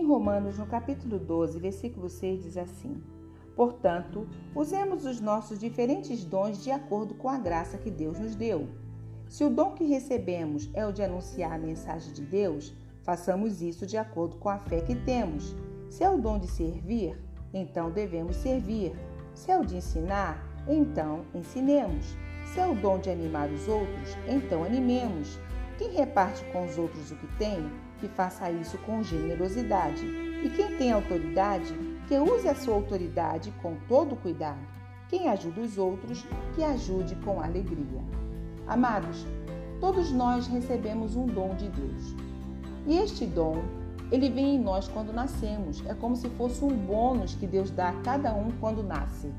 Romanos, no capítulo 12, versículo 6, diz assim: Portanto, usemos os nossos diferentes dons de acordo com a graça que Deus nos deu. Se o dom que recebemos é o de anunciar a mensagem de Deus, façamos isso de acordo com a fé que temos. Se é o dom de servir, então devemos servir. Se é o de ensinar, então ensinemos. Se é o dom de animar os outros, então animemos. Quem reparte com os outros o que tem, que faça isso com generosidade. E quem tem autoridade, que use a sua autoridade com todo cuidado. Quem ajuda os outros, que ajude com alegria. Amados, todos nós recebemos um dom de Deus. E este dom, ele vem em nós quando nascemos. É como se fosse um bônus que Deus dá a cada um quando nasce.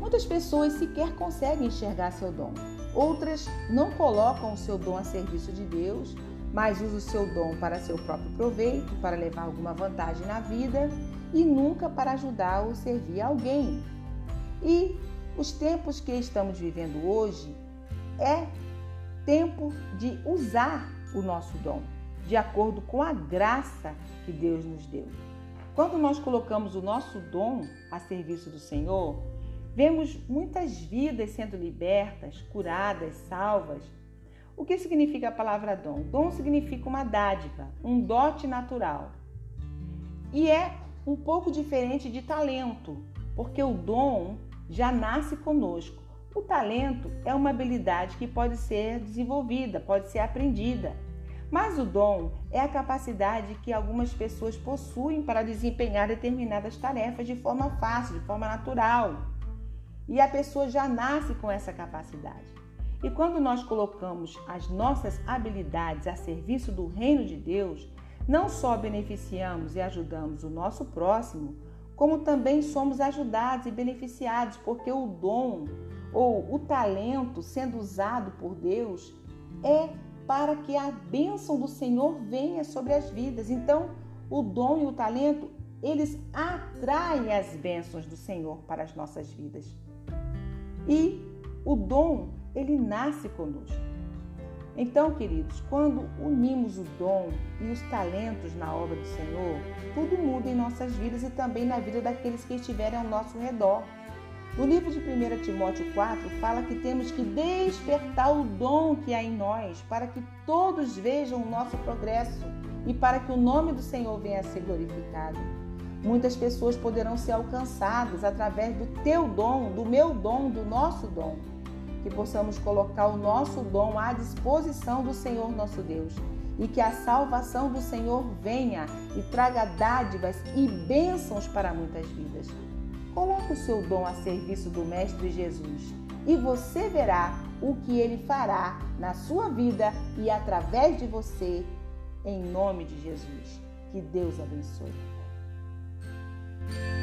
Muitas pessoas sequer conseguem enxergar seu dom. Outras não colocam o seu dom a serviço de Deus mas usa o seu dom para seu próprio proveito, para levar alguma vantagem na vida e nunca para ajudar ou servir alguém. E os tempos que estamos vivendo hoje é tempo de usar o nosso dom, de acordo com a graça que Deus nos deu. Quando nós colocamos o nosso dom a serviço do Senhor, vemos muitas vidas sendo libertas, curadas, salvas o que significa a palavra dom? Dom significa uma dádiva, um dote natural. E é um pouco diferente de talento, porque o dom já nasce conosco. O talento é uma habilidade que pode ser desenvolvida, pode ser aprendida. Mas o dom é a capacidade que algumas pessoas possuem para desempenhar determinadas tarefas de forma fácil, de forma natural. E a pessoa já nasce com essa capacidade. E quando nós colocamos as nossas habilidades a serviço do reino de Deus, não só beneficiamos e ajudamos o nosso próximo, como também somos ajudados e beneficiados, porque o dom ou o talento sendo usado por Deus é para que a bênção do Senhor venha sobre as vidas. Então, o dom e o talento, eles atraem as bênçãos do Senhor para as nossas vidas. E o dom ele nasce conosco. Então, queridos, quando unimos o dom e os talentos na obra do Senhor, tudo muda em nossas vidas e também na vida daqueles que estiverem ao nosso redor. No livro de 1 Timóteo 4 fala que temos que despertar o dom que há em nós para que todos vejam o nosso progresso e para que o nome do Senhor venha a ser glorificado. Muitas pessoas poderão ser alcançadas através do teu dom, do meu dom, do nosso dom que possamos colocar o nosso dom à disposição do Senhor nosso Deus e que a salvação do Senhor venha e traga dádivas e bênçãos para muitas vidas. Coloque o seu dom a serviço do Mestre Jesus e você verá o que ele fará na sua vida e através de você, em nome de Jesus. Que Deus abençoe. Bye.